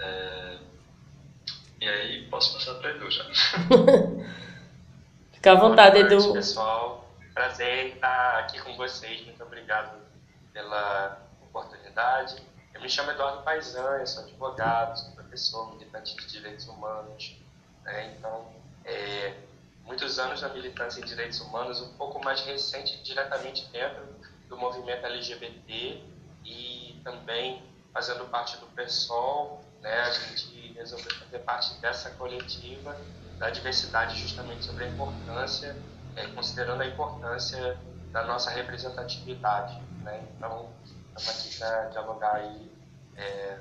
É, e aí, posso passar para Edu já. Fica à vontade, noite, Edu. pessoal. Prazer estar aqui com vocês. Muito obrigado pela oportunidade. Eu me chamo Eduardo Paisan, eu sou advogado, sou professor, militante de direitos humanos. né? Então, é, muitos anos na militância em direitos humanos, um pouco mais recente diretamente dentro do movimento LGBT e também fazendo parte do PSOL, né? A gente resolveu fazer parte dessa coletiva da diversidade justamente sobre a importância, é, considerando a importância da nossa representatividade, né? Então, estamos aqui para dialogar aí é,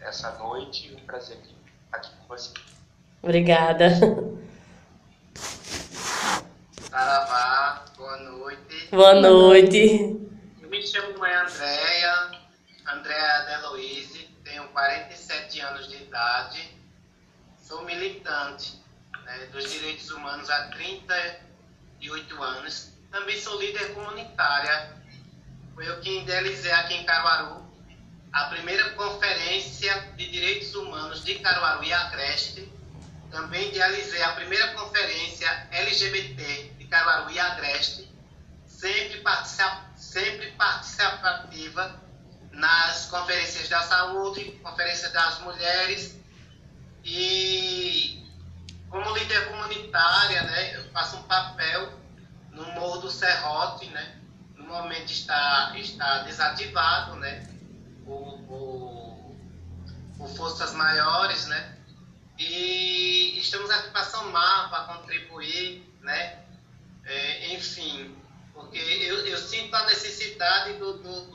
essa noite, um prazer aqui, aqui com você. Obrigada. Saravá, boa noite. Boa noite. Eu me chamo mãe Andréia, Andréia Deloise, tenho 47 anos de idade, sou militante né, dos direitos humanos há 38 anos, também sou líder comunitária. Foi eu que idealizei aqui em Caruaru a primeira conferência de direitos humanos de Caruaru e Agreste. Também idealizei a primeira conferência LGBT de Caruaru e Agreste sempre, participa, sempre participativa nas conferências da saúde, conferência das mulheres. E como líder comunitária, né, eu faço um papel no Morro do Serrote, né, no momento está, está desativado, né, por, por, por forças maiores, né, e estamos aqui para somar, para contribuir, né, é, enfim, porque eu, eu, sinto a necessidade do, do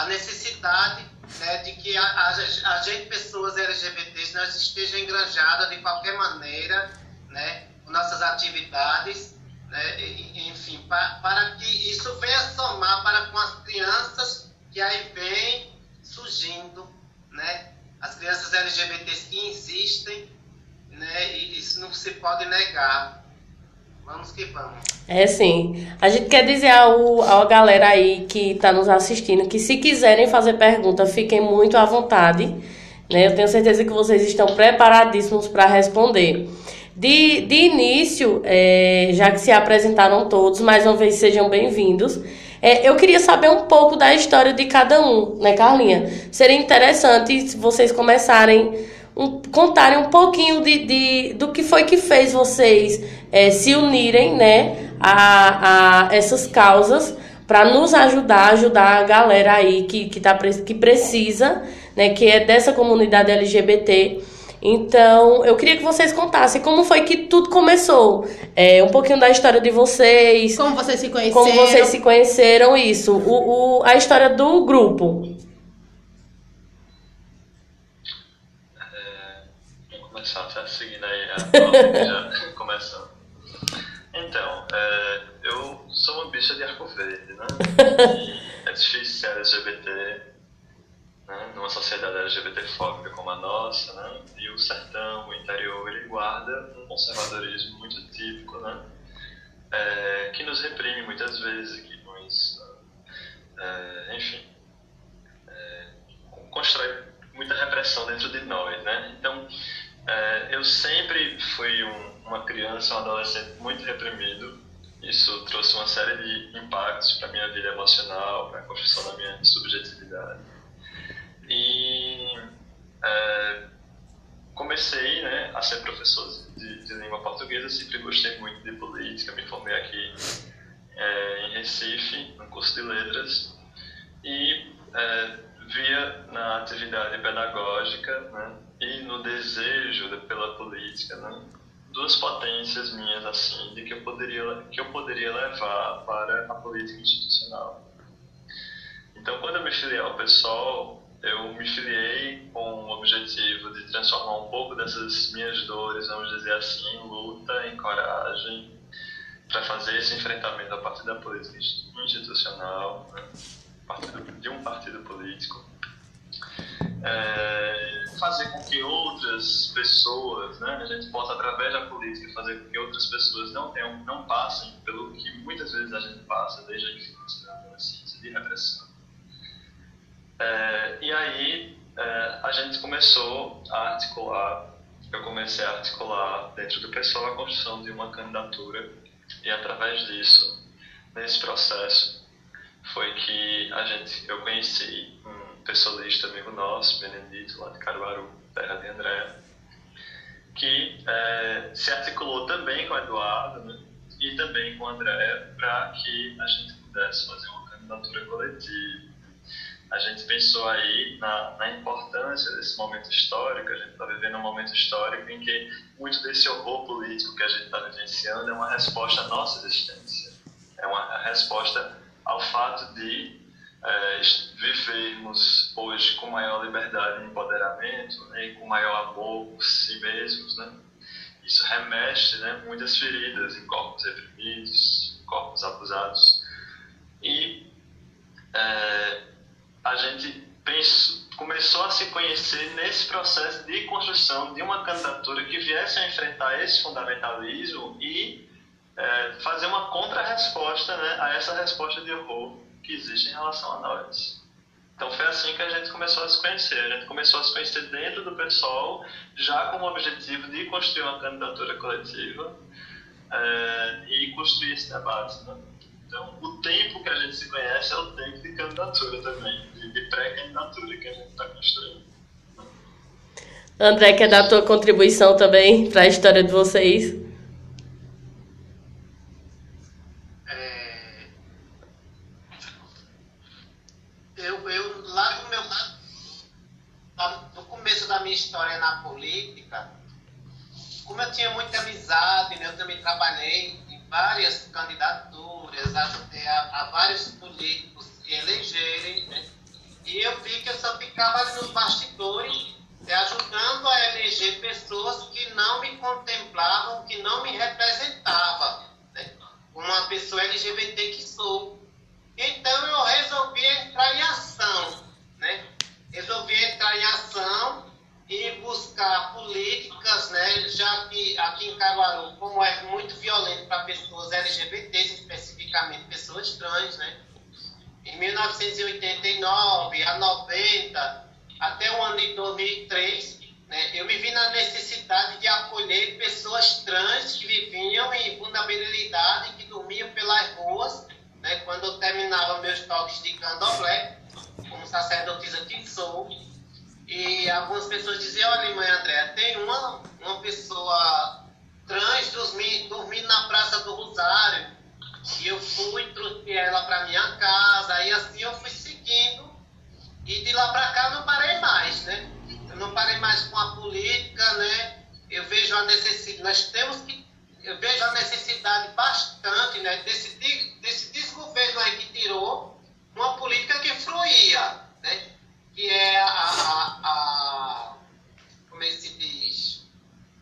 a necessidade né, de que a, a, a, gente, pessoas LGBTs, nós estejam engranjadas de qualquer maneira, né, nossas atividades, né, enfim, para, para que isso venha somar para com as crianças que aí vem surgindo, né, as crianças LGBTs que existem, né, e isso não se pode negar. Vamos que vamos. É sim. A gente quer dizer ao, à galera aí que está nos assistindo que se quiserem fazer pergunta, fiquem muito à vontade. Né? Eu tenho certeza que vocês estão preparadíssimos para responder. De, de início, é, já que se apresentaram todos, mais uma vez sejam bem-vindos. É, eu queria saber um pouco da história de cada um, né, Carlinha? Seria interessante se vocês começarem um, contarem um pouquinho de, de, do que foi que fez vocês é, se unirem, né, a, a essas causas para nos ajudar, ajudar a galera aí que, que, tá, que precisa, né, que é dessa comunidade LGBT. Então, eu queria que vocês contassem como foi que tudo começou. É, um pouquinho da história de vocês. Como vocês se conheceram. Como vocês se conheceram, isso. O, o, a história do grupo. começar, tá começando. Então, é, eu sou uma bicha de arco verde, né? É difícil ser LGBT, né? Numa sociedade LGBT fóbica como a nossa, né? E o sertão, o interior, ele guarda um conservadorismo muito típico, né? É, que nos reprime muitas vezes, que nos, é, enfim, é, constrói muita repressão dentro de nós, né? Então, é, eu sempre fui um, uma criança, um adolescente muito reprimido. Isso trouxe uma série de impactos para minha vida emocional, para a construção da minha subjetividade. E é, comecei né, a ser professor de, de, língua portuguesa, sempre gostei muito de política, me formei aqui é, em Recife, no curso de letras, e é, via na atividade pedagógica né, e no desejo de, pela política, né, duas potências minhas assim de que eu poderia que eu poderia levar para a política institucional. Então, quando eu me filiei ao PSOL, eu me filiei com o objetivo de transformar um pouco dessas minhas dores, vamos dizer assim, em luta, em coragem, para fazer esse enfrentamento a partir da política institucional, né, de um partido político é, fazer com que outras pessoas, né, a gente possa através da política fazer com que outras pessoas não tenham, não passem pelo que muitas vezes a gente passa desde a infância, da adolescência, de repressão. É, e aí é, a gente começou a articular, eu comecei a articular dentro do pessoal a construção de uma candidatura e através disso, nesse processo, foi que a gente, eu conheci um pessoalista amigo nosso, Benedito, lá de Caruaru, terra de André, que é, se articulou também com o Eduardo né, e também com o André para que a gente pudesse fazer uma candidatura coletiva. A gente pensou aí na, na importância desse momento histórico, a gente está vivendo um momento histórico em que muito desse horror político que a gente está vivenciando é uma resposta à nossa existência, é uma resposta ao fato de é, vivermos hoje com maior liberdade e empoderamento né, e com maior amor por si mesmos, né? Isso remexe né, muitas feridas em corpos reprimidos, em corpos abusados. E é, a gente começou a se conhecer nesse processo de construção de uma candidatura que viesse a enfrentar esse fundamentalismo e é, fazer uma contra-resposta né, a essa resposta de horror que existe em relação a nós. Então foi assim que a gente começou a se conhecer. A gente começou a se conhecer dentro do PSOL, já com o objetivo de construir uma candidatura coletiva é, e construir esse debate. Né? Então, o tempo que a gente se conhece é o tempo de candidatura também, de, de pré-candidatura que a gente está construindo. André, quer dar a tua contribuição também para a história de vocês? Minha história na política, como eu tinha muita amizade, né, eu também trabalhei em várias candidaturas, ajudei a, a vários políticos se elegerem, né, e eu vi que eu só ficava ali nos bastidores, né, ajudando a eleger pessoas que não me contemplavam, que não me representavam, né, uma pessoa LGBT que sou. Então eu resolvi entrar em ação, né? Resolvi entrar em ação e buscar políticas, né, já que aqui em Caruaru, como é muito violento para pessoas LGBTs, especificamente pessoas trans, né, em 1989 a 90, até o ano de 2003, né, eu me vi na necessidade de acolher pessoas trans que viviam em vulnerabilidade, que dormiam pelas ruas, né, quando eu terminava meus toques de candomblé, como sacerdotisa que sou, e algumas pessoas diziam, olha, mãe André, tem uma, uma pessoa trans dormindo, dormindo na Praça do Rosário. E eu fui, trouxe ela para minha casa, e assim eu fui seguindo. E de lá para cá não parei mais, né? Eu não parei mais com a política, né? Eu vejo a necessidade, nós temos que, eu vejo a necessidade bastante, né? Desse, desse desgoverno aí que tirou uma política que fluía, né? Que é a, a, a, como é que se diz?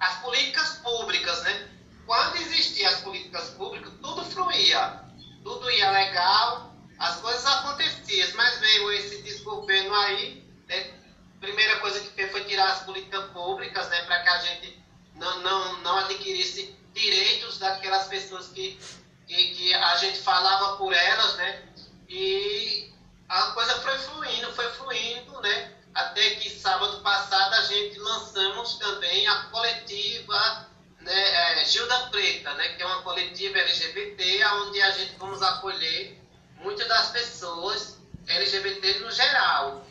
As políticas públicas, né? Quando existiam as políticas públicas, tudo fluía, tudo ia legal, as coisas aconteciam, mas veio esse desgoverno aí, né? Primeira coisa que fez foi tirar as políticas públicas, né? Para que a gente não, não, não adquirisse direitos daquelas pessoas que, que, que a gente falava por elas, né? E a coisa foi fluindo, foi fluindo, né? Até que sábado passado a gente lançamos também a coletiva né, é, Gilda Preta, né? Que é uma coletiva LGBT, onde a gente vamos acolher muitas das pessoas LGBT no geral.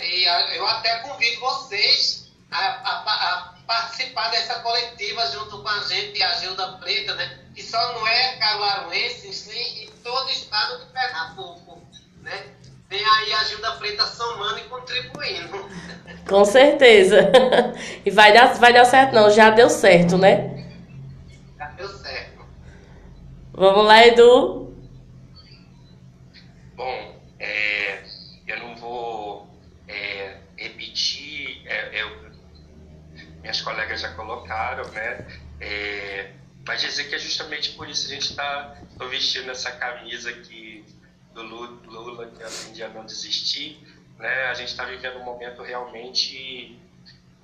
E eu até convido vocês a, a, a participar dessa coletiva junto com a gente, a Gilda Preta, né? Que só não é caruaruense, sim, em todo o estado de Pernambuco, né? Tem aí a Gilda Preta somando e contribuindo. Com certeza. E vai dar, vai dar certo não, já deu certo, né? Já deu certo. Vamos lá, Edu. Bom, é, eu não vou é, repetir, é, eu, minhas colegas já colocaram, né? É, mas dizer que é justamente por isso a gente está vestindo essa camisa que do Lula, que aprendi a não desistir, né? A gente está vivendo um momento realmente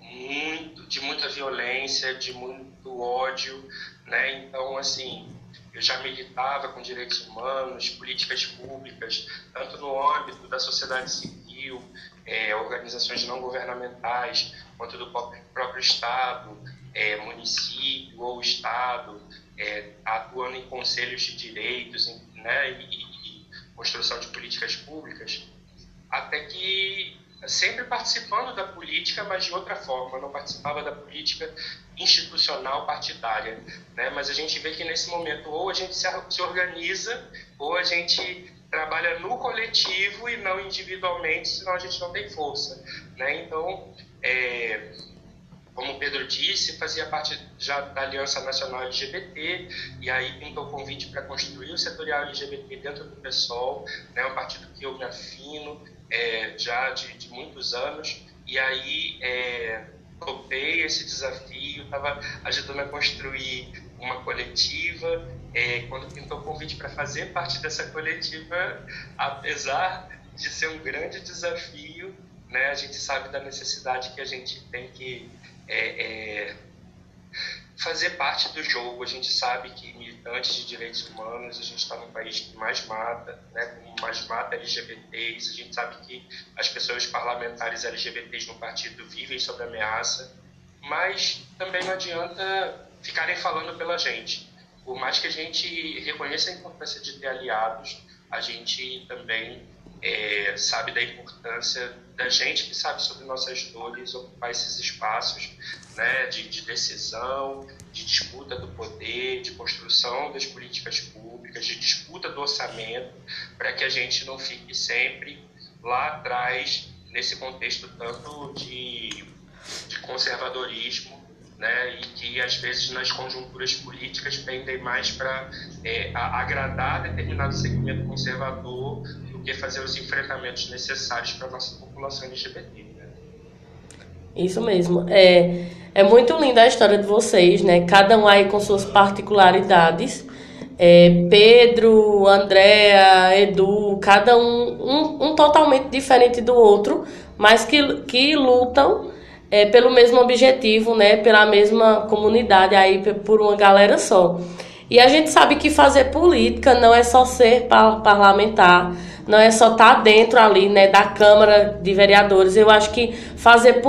muito de muita violência, de muito ódio, né? Então, assim, eu já militava com direitos humanos, políticas públicas, tanto no âmbito da sociedade civil, é, organizações não governamentais, quanto do próprio Estado, é, município ou Estado, é, atuando em conselhos de direitos né, e, construção de políticas públicas, até que sempre participando da política, mas de outra forma, não participava da política institucional partidária, né? Mas a gente vê que nesse momento ou a gente se, organiza ou a gente trabalha no coletivo e não individualmente, senão a gente não tem força, né? Então, é, como o Pedro disse, fazia parte já da Aliança Nacional LGBT, e aí pintou o convite para construir o setorial LGBT dentro do PSOL, né, um partido que eu me afino é, já de, de, muitos anos, e aí é, topei esse desafio, estava ajudando a construir uma coletiva, é, quando pintou o convite para fazer parte dessa coletiva, apesar de ser um grande desafio, né, a gente sabe da necessidade que a gente tem que é, é, fazer parte do jogo. A gente sabe que militantes de direitos humanos, a gente está num país que mais mata, né, como mais mata LGBTs, a gente sabe que as pessoas parlamentares LGBTs no partido vivem sob ameaça, mas também não adianta ficarem falando pela gente. Por mais que a gente reconheça a importância de ter aliados, a gente também é, sabe da importância da gente que sabe sobre nossas dores ocupar esses espaços né, de, de decisão, de disputa do poder, de construção das políticas públicas, de disputa do orçamento, para que a gente não fique sempre lá atrás nesse contexto tanto de, de conservadorismo né, e que às vezes nas conjunturas políticas pendem mais para é, agradar determinado segmento conservador fazer os enfrentamentos necessários para a nossa população LGBT. Né? Isso mesmo. É, é muito linda a história de vocês, né? Cada um aí com suas particularidades. É, Pedro, Andréa, Edu, cada um, um, um, totalmente diferente do outro, mas que, que lutam é, pelo mesmo objetivo, né? Pela mesma comunidade aí, por uma galera só. E a gente sabe que fazer política não é só ser parlamentar, não é só estar tá dentro ali, né, da Câmara de Vereadores. Eu acho que fazer,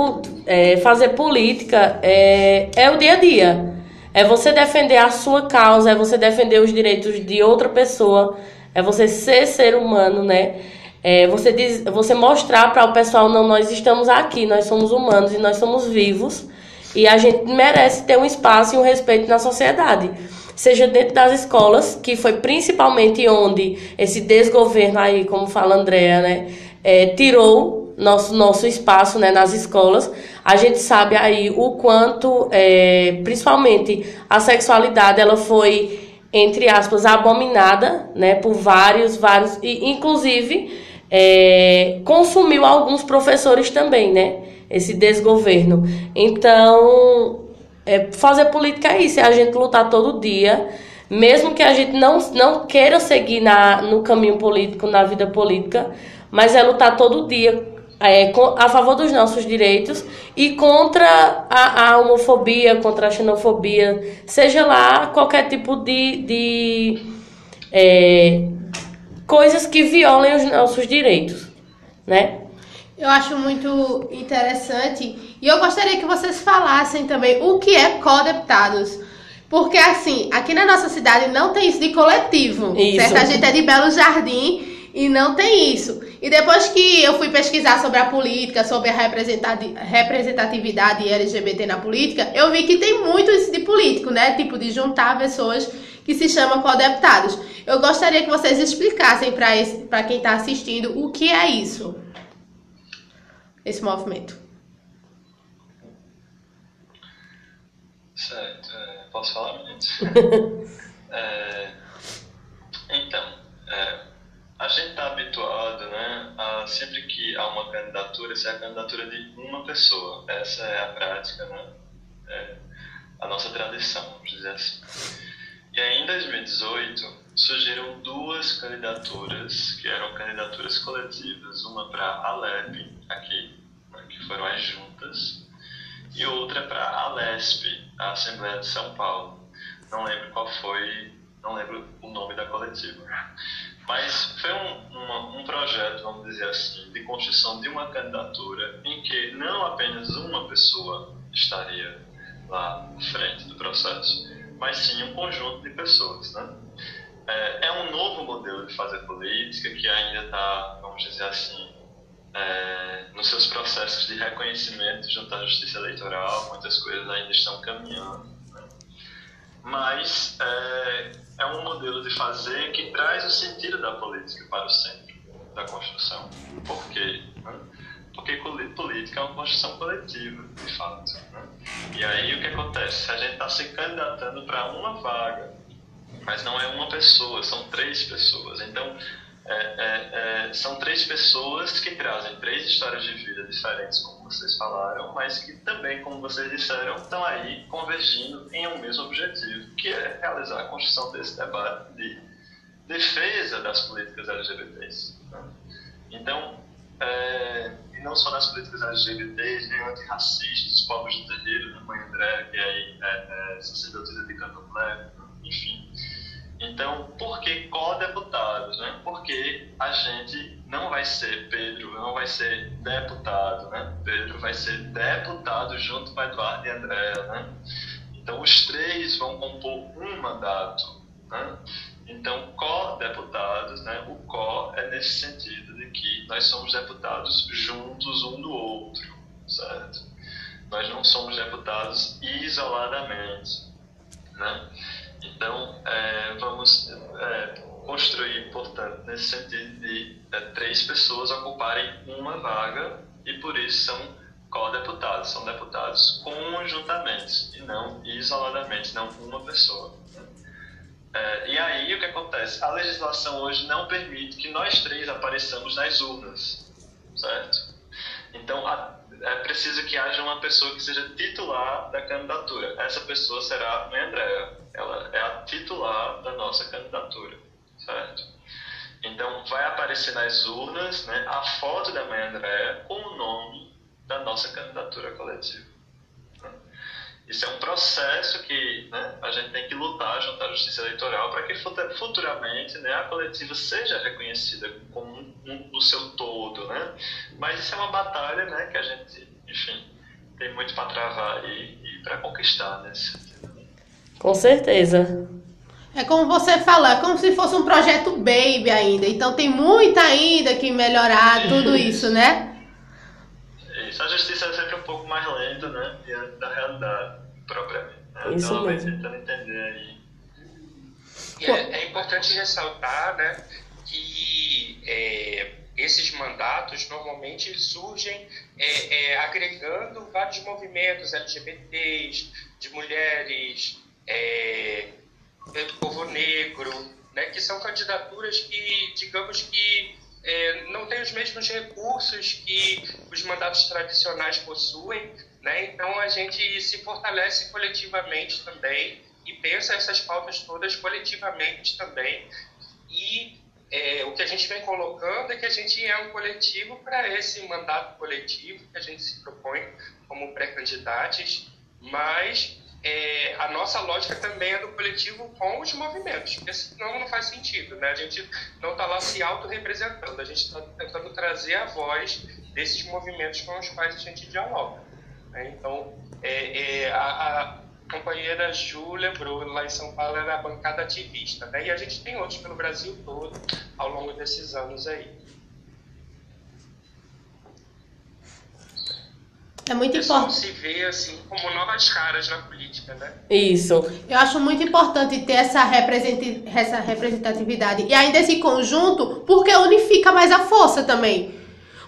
é, fazer política é, é o dia a dia. É você defender a sua causa, é você defender os direitos de outra pessoa, é você ser ser humano, né? É você, diz, você mostrar para o pessoal, não, nós estamos aqui, nós somos humanos e nós somos vivos e a gente merece ter um espaço e um respeito na sociedade seja dentro das escolas, que foi principalmente onde esse desgoverno aí, como fala a Andrea, né, é, tirou nosso, nosso espaço né, nas escolas. A gente sabe aí o quanto, é, principalmente, a sexualidade ela foi, entre aspas, abominada né, por vários, vários, e inclusive é, consumiu alguns professores também, né? Esse desgoverno. Então, é, fazer política é isso, é a gente lutar todo dia, mesmo que a gente não, não queira seguir na, no caminho político, na vida política, mas é lutar todo dia é, a favor dos nossos direitos e contra a, a, homofobia, contra a xenofobia, seja lá qualquer tipo de, de é, coisas que violem os nossos direitos, né? Eu acho muito interessante e eu gostaria que vocês falassem também o que é co-deputados. Porque, assim, aqui na nossa cidade não tem isso de coletivo. Isso. Certo? A gente é de Belo Jardim e não tem isso. E depois que eu fui pesquisar sobre a política, sobre a representatividade LGBT na política, eu vi que tem muito isso de político, né? Tipo, de juntar pessoas que se chamam co-deputados. Eu gostaria que vocês explicassem para quem está assistindo o que é isso esse movimento. Certo. É, posso falar, meninos? é, então, é, a gente está habituado, né, a sempre que há uma candidatura, ser a candidatura de uma pessoa. Essa é a prática, né? É a nossa tradição, vamos dizer assim. E aí, em 2018, surgiram duas candidaturas, que eram candidaturas coletivas, uma para a Alep, aqui, que foram as juntas, e outra para a Lesp, a Assembleia de São Paulo. Não lembro qual foi, não lembro o nome da coletiva. Mas foi um, uma, um projeto, vamos dizer assim, de construção de uma candidatura em que não apenas uma pessoa estaria lá à frente do processo, mas sim um conjunto de pessoas. Né? É, é um novo modelo de fazer política que ainda está, vamos dizer assim, é, nos seus processos de reconhecimento junto à justiça eleitoral, muitas coisas ainda estão caminhando. Né? Mas é, é um modelo de fazer que traz o sentido da política para o centro da construção. Por quê? Né? Porque política é uma construção coletiva, de fato. Né? E aí o que acontece? A gente está se candidatando para uma vaga, mas não é uma pessoa, são três pessoas. Então, é, é, é, são três pessoas que trazem três histórias de vida diferentes, como vocês falaram, mas que também, como vocês disseram, estão aí convergindo em um mesmo objetivo, que é realizar a construção desse debate de defesa das políticas LGBTs. Né? Então, é, e não só nas políticas LGBTs, nem antirracistas, povos de terreiro, da Mãe André, que aí é, é sacerdotisa de candomblé, enfim então, por que co-deputados? Né? Porque a gente não vai ser Pedro, não vai ser deputado, né? Pedro vai ser deputado junto com Eduardo e Andréa, né? Então, os três vão compor um mandato, né? Então, co-deputados, né? O co é nesse sentido de que nós somos deputados juntos um do outro, certo? Nós não somos deputados isoladamente, né? Então, é, vamos é, construir, portanto, nesse sentido de é, três pessoas ocuparem uma vaga e por isso são co-deputados, são deputados conjuntamente e não isoladamente, não uma pessoa. É, e aí o que acontece? A legislação hoje não permite que nós três apareçamos nas urnas, certo? Então, a, é preciso que haja uma pessoa que seja titular da candidatura. Essa pessoa será a Mãe Andréa. Ela é a titular da nossa candidatura, certo? Então, vai aparecer nas urnas né, a foto da Mãe Andréa com o nome da nossa candidatura coletiva. Isso é um processo que né, a gente tem que lutar junto à justiça eleitoral para que futuramente né, a coletiva seja reconhecida como um, um, o seu todo. Né? Mas isso é uma batalha né, que a gente, enfim, tem muito para travar e, e para conquistar nesse sentido. Com certeza. É como você falou, é como se fosse um projeto baby ainda. Então tem muito ainda que melhorar tudo isso, né? Isso, a justiça é sempre um pouco mais lenta, né? Diante da realidade propriamente. Né? Isso então, mesmo. tentando entender aí. E é, é importante ressaltar, né, que é, esses mandatos normalmente surgem é, é, agregando vários movimentos LGBTs, de mulheres, é, do povo negro, né, que são candidaturas que, digamos que é, não têm os mesmos recursos que os mandatos tradicionais possuem, né? Então a gente se fortalece coletivamente também e pensa essas pautas todas coletivamente também. E é, o que a gente vem colocando é que a gente é um coletivo para esse mandato coletivo que a gente se propõe como pré-candidatos, mas é, a nossa lógica também é do coletivo com os movimentos, porque senão não faz sentido, né? A gente não está lá se autorrepresentando, a gente está tentando trazer a voz desses movimentos com os quais a gente dialoga. Né? Então, é, é, a, a, companheira Ju lembrou, lá em São Paulo era a bancada ativista, né? E a gente tem outros pelo Brasil todo ao longo desses anos aí. É muito importante. se vê assim como novas caras na política, né? Isso. Eu acho muito importante ter essa, essa representatividade e ainda esse conjunto, porque unifica mais a força também.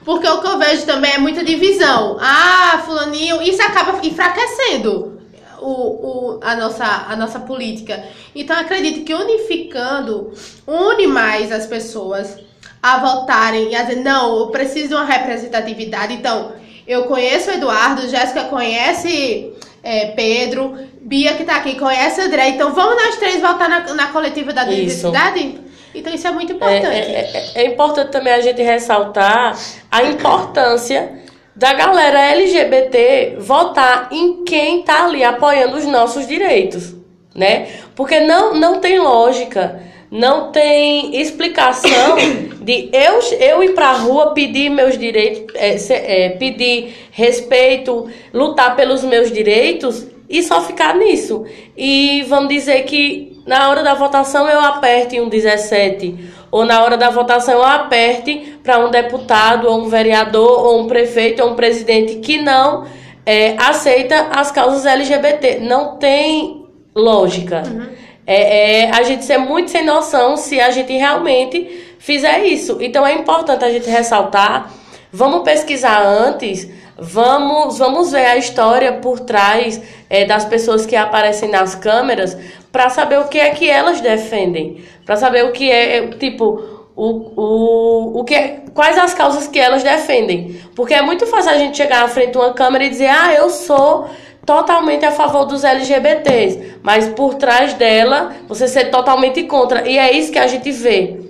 Porque o que eu vejo também é muita divisão. Ah, fulaninho, isso acaba enfraquecendo o, o, a, nossa, a nossa política. Então acredito que unificando une mais as pessoas a votarem e a dizer, não, eu preciso de uma representatividade. Então, eu conheço o Eduardo, Jéssica conhece é, Pedro, Bia que tá aqui conhece André. Então vamos nós três votar na, na coletiva da diversidade? Então isso é muito é, importante. É, é, é, importante também a gente ressaltar a importância da galera LGBT votar em quem está ali apoiando os nossos direitos, né? Porque não, não tem lógica não tem explicação de eu, eu ir para a rua pedir meus direitos, é, é, pedir respeito, lutar pelos meus direitos e só ficar nisso. E vamos dizer que na hora da votação eu aperte um 17, ou na hora da votação eu aperte para um deputado, ou um vereador, ou um prefeito, ou um presidente que não é, aceita as causas LGBT. Não tem lógica. Uhum é, é, a gente ser muito sem noção se a gente realmente fizer isso. Então é importante a gente ressaltar. Vamos pesquisar antes, vamos, vamos ver a história por trás é, das pessoas que aparecem nas câmeras para saber o que é que elas defendem, para saber o que é, tipo, o, o, o que é, quais as causas que elas defendem. Porque é muito fácil a gente chegar à frente de uma câmera e dizer, ah, eu sou totalmente a favor dos LGBTs, mas por trás dela você ser totalmente contra. E é isso que a gente vê.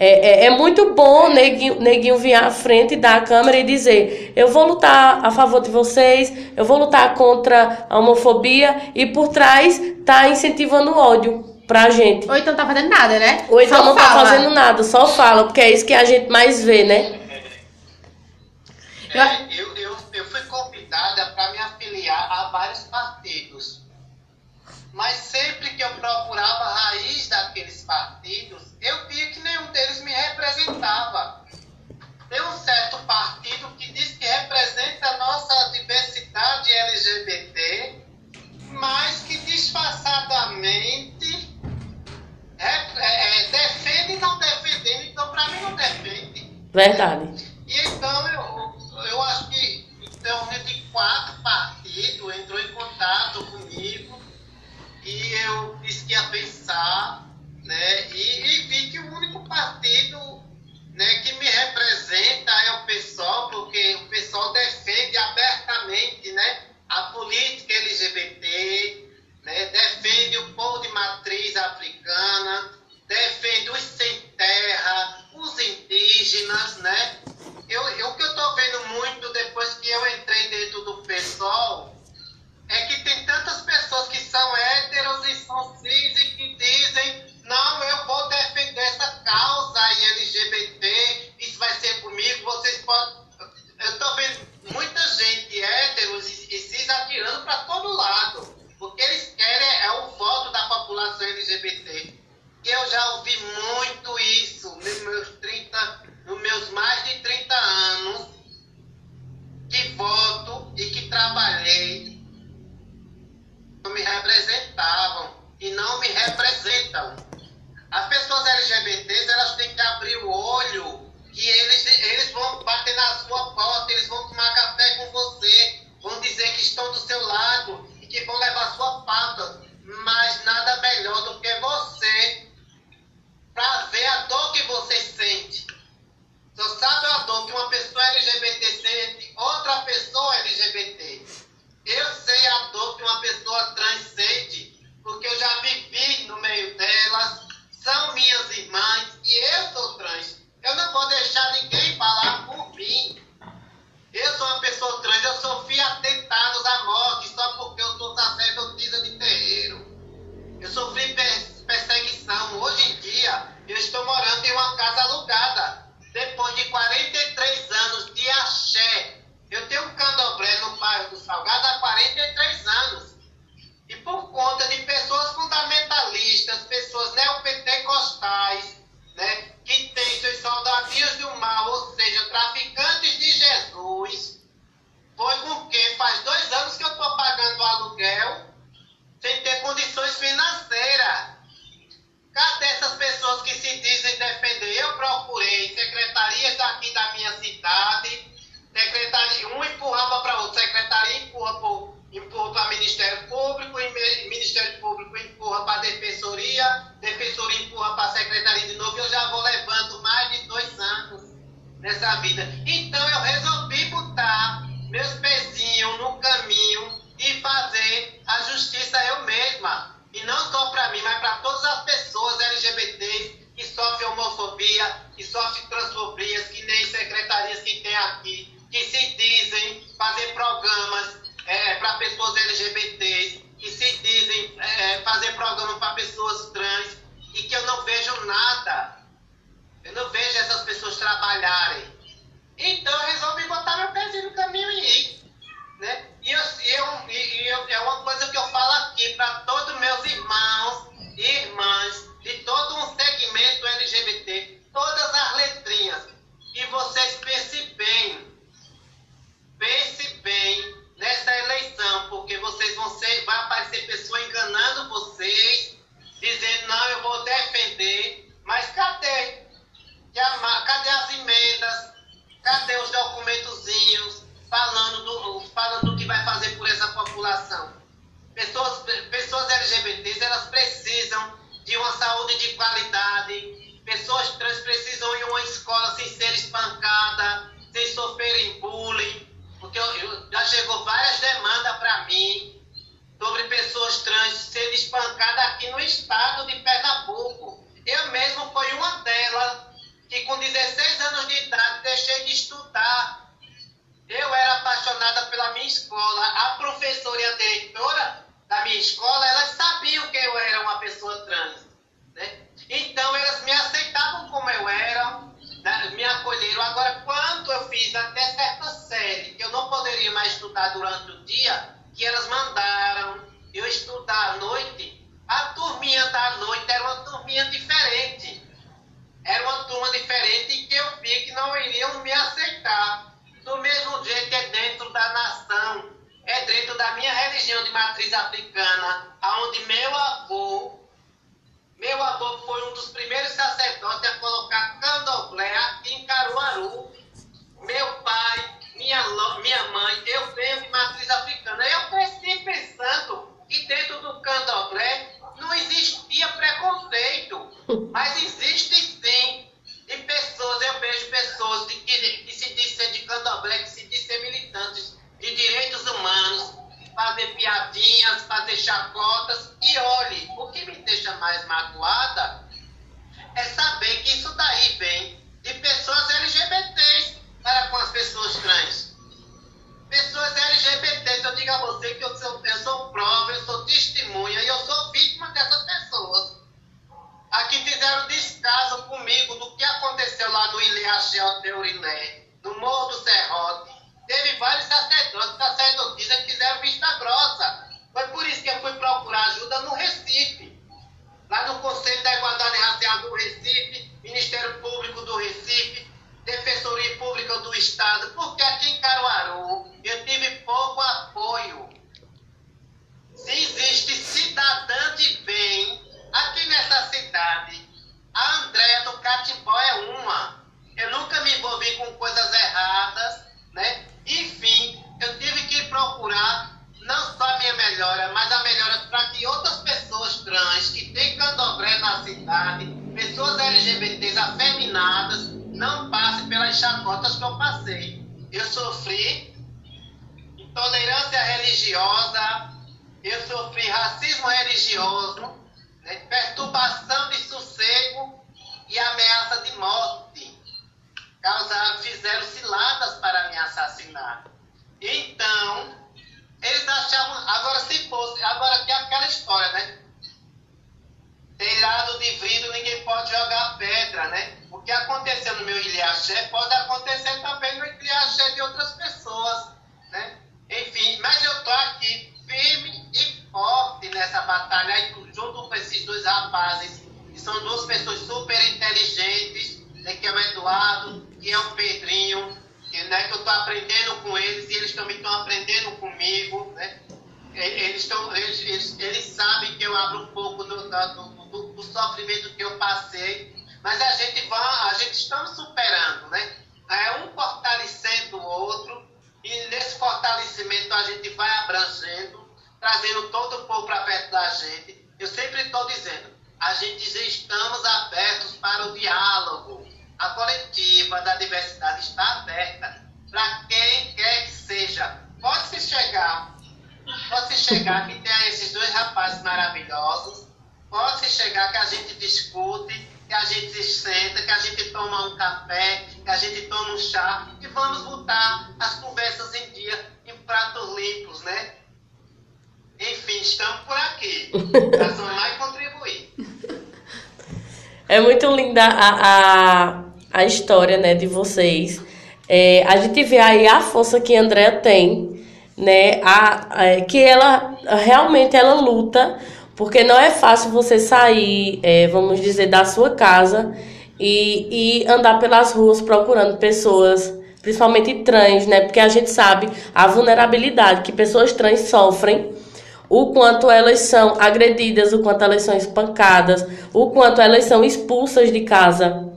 É, é, é, muito bom neguinho, neguinho vir à frente da câmera e dizer: eu vou lutar a favor de vocês, eu vou lutar contra a homofobia, e por trás tá incentivando o ódio pra gente. Ou então tá fazendo nada, né? Ou então só não tá fala. tá fazendo nada, só fala, porque é isso que a gente mais vê, né? É, eu, eu, eu fui convidada para me afiliar a vários partidos. Mas sempre que eu procurava a raiz daqueles partidos, eu via que nenhum deles me representava. Tem um certo partido que diz que representa a nossa diversidade LGBT, mas que disfarçadamente é, é, defende e não defendendo. Então, para mim, não defende. Verdade. E então, eu, eu acho que então, de quatro partidos entrou em contato comigo e eu disse que ia pensar, né? E, e vi que o único partido né, que me representa é o pessoal, porque o pessoal defende abertamente né, a política LGBT, né, defende o povo de matriz africana, defende os sem terra, os indígenas, né? Eu, eu, o que eu estou vendo muito depois que eu entrei dentro do PSOL é que tem tantas pessoas que são héteros e são cis e que dizem não, eu vou defender essa causa LGBT, isso vai ser comigo, vocês podem... estudar durante o dia, que elas mandaram eu estudar à noite, a turminha da noite era uma turminha diferente era uma turma diferente que eu vi que não iriam me aceitar. Do mesmo jeito é dentro da nação, é dentro da minha religião de matriz africana, aonde meu avô, meu avô foi um dos primeiros sacerdotes a colocar candomblé aqui em Caruaru. Meu pai, minha, minha mãe, eu venho de matriz africana. Eu cresci pensando que dentro do candomblé não existia preconceito, mas existe sim. E pessoas, eu vejo pessoas de, que, que se dizem de candomblé, que se dizem militantes de direitos humanos, fazer piadinhas, fazer chacotas. E olhe, o que me deixa mais magoada é saber que isso daí vem de pessoas LGBTs para com as pessoas trans. Pessoas LGBTs, eu digo a você que eu sou, eu sou prova, eu sou testemunha e eu sou vítima dessas pessoas. Aqui fizeram descaso comigo do que aconteceu lá no Ilha de Uriné, no Morro do Serrote. Teve vários sacerdotes, sacerdotisas que fizeram vista grossa. Foi por isso que eu fui procurar ajuda no Recife. Lá no Conselho da Igualdade Racial do Recife, Ministério Público do Recife, Defensoria Pública do Estado, porque aqui em Caruaru eu tive pouco apoio. Se existe cidadã de bem aqui nessa cidade, a Andréia do Catimbó é uma. Eu nunca me envolvi com coisas erradas, né? Enfim, eu tive que procurar não só a minha melhora, mas a melhora para que outras pessoas trans que têm candomblé na cidade, pessoas LGBTs afeminadas, não passem pelas chacotas que eu passei. Eu sofri intolerância religiosa, eu sofri racismo religioso, né, perturbação de sossego e ameaça de morte. Causaram, fizeram ciladas para me assassinar. Então, eles achavam, agora se fosse, agora que aquela história, né? Telhado de vidro, ninguém pode jogar pedra, né? O que aconteceu no meu Ilhaxé pode acontecer também no Ilhaxé de outras pessoas, né? Enfim, mas eu tô aqui firme e forte nessa batalha junto com esses dois rapazes, que são duas pessoas super inteligentes, né? que é o Eduardo, que é o Pedrinho, que, né, que eu estou aprendendo com eles e eles também estão aprendendo comigo, né? Eles, tão, eles, eles, eles, sabem que eu abro um pouco do, do, do, do, sofrimento que eu passei, mas a gente vai, a gente estamos superando, né? É um fortalecendo o outro e nesse fortalecimento a gente vai abrangendo, trazendo todo o povo para perto da gente. Eu sempre estou dizendo, a gente já estamos abertos para o diálogo. A coletiva da diversidade está aberta para quem quer que seja. Pode se chegar, pode se chegar que tenha esses dois rapazes maravilhosos, pode se chegar que a gente discute, que a gente se senta, que a gente toma um café, que a gente toma um chá e vamos botar as conversas em dia em pratos limpos, né? Enfim, estamos por aqui. Para somar e contribuir. É muito linda a, a, a história, né, de vocês. É, a gente vê aí a força que a Andrea tem, né, a, a, que ela realmente ela luta, porque não é fácil você sair, é, vamos dizer, da sua casa e, e andar pelas ruas procurando pessoas, principalmente trans, né, porque a gente sabe a vulnerabilidade que pessoas trans sofrem o quanto elas são agredidas, o quanto elas são espancadas, o quanto elas são expulsas de casa.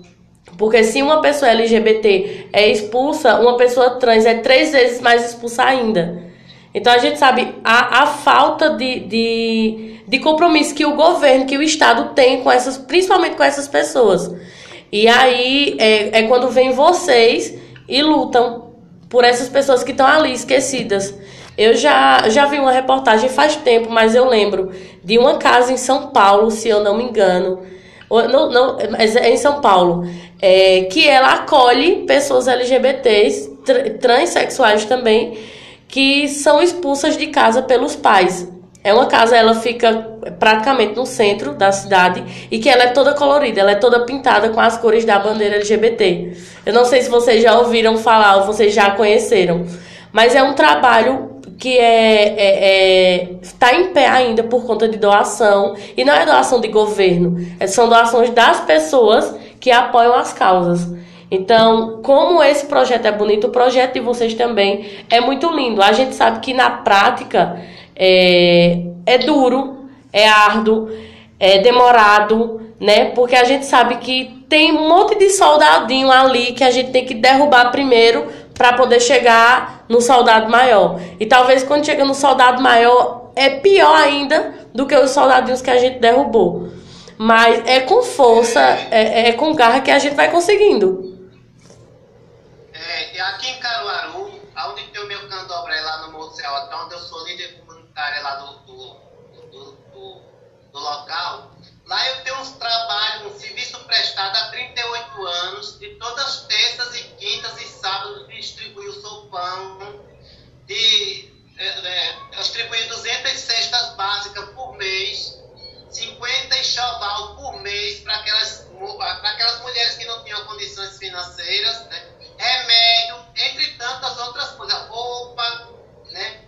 Porque se uma pessoa LGBT é expulsa, uma pessoa trans é três vezes mais expulsa ainda. Então a gente sabe a, a falta de, de, de compromisso que o governo, que o Estado tem com essas, principalmente com essas pessoas. E aí é, é quando vem vocês e lutam por essas pessoas que estão ali esquecidas. Eu já, já vi uma reportagem faz tempo, mas eu lembro de uma casa em São Paulo, se eu não me engano. Não, não, mas é em São Paulo. É, que ela acolhe pessoas LGBTs, transexuais também, que são expulsas de casa pelos pais. É uma casa, ela fica praticamente no centro da cidade e que ela é toda colorida, ela é toda pintada com as cores da bandeira LGBT. Eu não sei se vocês já ouviram falar ou vocês já conheceram, mas é um trabalho que é, é, é, está em pé ainda por conta de doação e não é doação de governo, é, são doações das pessoas que apoiam as causas. Então, como esse projeto é bonito, o projeto de vocês também é muito lindo. A gente sabe que na prática é, é duro, é árduo, é demorado, né? Porque a gente sabe que tem um monte de soldadinho ali que a gente tem que derrubar primeiro para poder chegar no soldado maior. E talvez quando chega no soldado maior é pior ainda do que os soldadinhos que a gente derrubou. Mas é com força, é, é com garra que a gente vai conseguindo. É, aqui em Caruaru, onde tem o meu candomblé lá no Morro Céu, onde eu sou líder comunitária lá do, do, do, do, do local, Lá eu tenho uns trabalhos, um serviço prestado há 38 anos, de todas as terças e quintas e sábados distribuir o sopão, de é, é, distribuir 200 cestas básicas por mês, 50 enxoval por mês para aquelas, aquelas mulheres que não tinham condições financeiras, né? Remédio, entre tantas outras coisas, roupa, né?